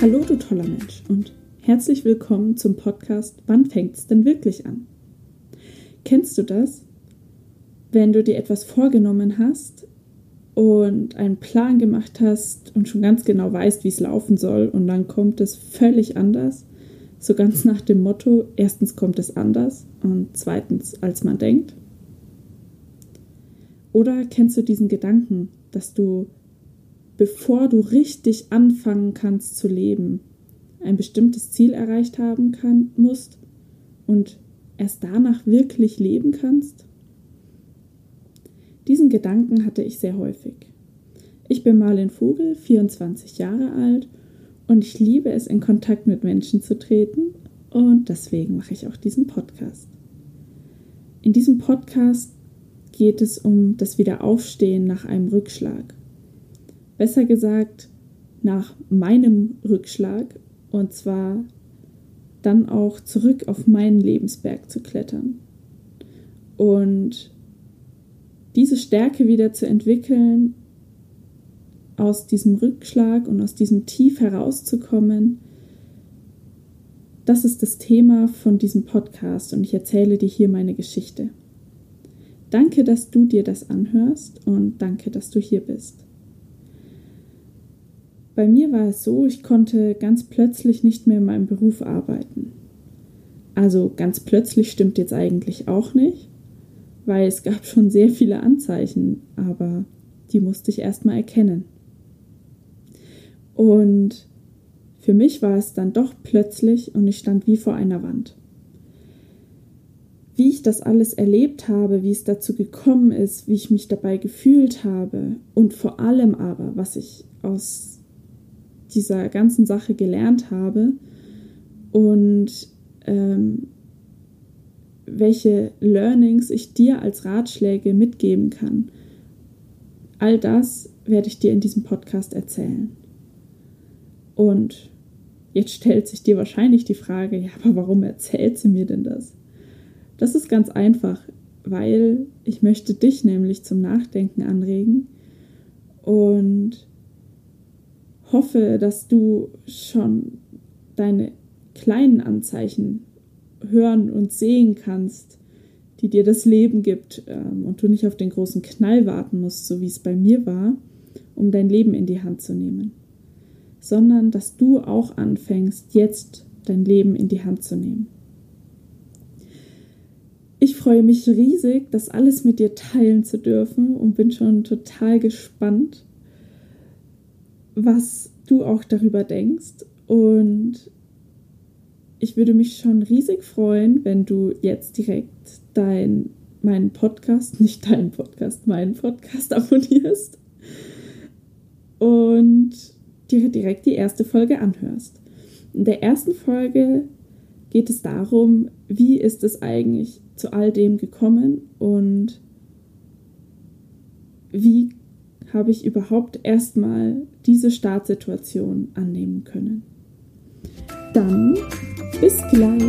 Hallo du toller Mensch und herzlich willkommen zum Podcast Wann fängt's denn wirklich an? Kennst du das? Wenn du dir etwas vorgenommen hast und einen Plan gemacht hast und schon ganz genau weißt, wie es laufen soll und dann kommt es völlig anders, so ganz nach dem Motto, erstens kommt es anders und zweitens als man denkt. Oder kennst du diesen Gedanken, dass du, bevor du richtig anfangen kannst zu leben, ein bestimmtes Ziel erreicht haben kann, musst und erst danach wirklich leben kannst? Diesen Gedanken hatte ich sehr häufig. Ich bin Marlin Vogel, 24 Jahre alt und ich liebe es, in Kontakt mit Menschen zu treten und deswegen mache ich auch diesen Podcast. In diesem Podcast geht es um das Wiederaufstehen nach einem Rückschlag. Besser gesagt, nach meinem Rückschlag und zwar dann auch zurück auf meinen Lebensberg zu klettern. Und diese Stärke wieder zu entwickeln, aus diesem Rückschlag und aus diesem Tief herauszukommen, das ist das Thema von diesem Podcast und ich erzähle dir hier meine Geschichte. Danke, dass du dir das anhörst und danke, dass du hier bist. Bei mir war es so, ich konnte ganz plötzlich nicht mehr in meinem Beruf arbeiten. Also ganz plötzlich stimmt jetzt eigentlich auch nicht, weil es gab schon sehr viele Anzeichen, aber die musste ich erstmal erkennen. Und für mich war es dann doch plötzlich und ich stand wie vor einer Wand wie ich das alles erlebt habe, wie es dazu gekommen ist, wie ich mich dabei gefühlt habe und vor allem aber, was ich aus dieser ganzen Sache gelernt habe und ähm, welche Learnings ich dir als Ratschläge mitgeben kann. All das werde ich dir in diesem Podcast erzählen. Und jetzt stellt sich dir wahrscheinlich die Frage, ja, aber warum erzählt sie mir denn das? Das ist ganz einfach, weil ich möchte dich nämlich zum Nachdenken anregen und hoffe, dass du schon deine kleinen Anzeichen hören und sehen kannst, die dir das Leben gibt ähm, und du nicht auf den großen Knall warten musst, so wie es bei mir war, um dein Leben in die Hand zu nehmen, sondern dass du auch anfängst, jetzt dein Leben in die Hand zu nehmen. Ich freue mich riesig, das alles mit dir teilen zu dürfen und bin schon total gespannt, was du auch darüber denkst. Und ich würde mich schon riesig freuen, wenn du jetzt direkt dein, meinen Podcast, nicht deinen Podcast, meinen Podcast abonnierst und dir direkt die erste Folge anhörst. In der ersten Folge geht es darum, wie ist es eigentlich zu all dem gekommen und wie habe ich überhaupt erstmal diese Startsituation annehmen können. Dann bis gleich.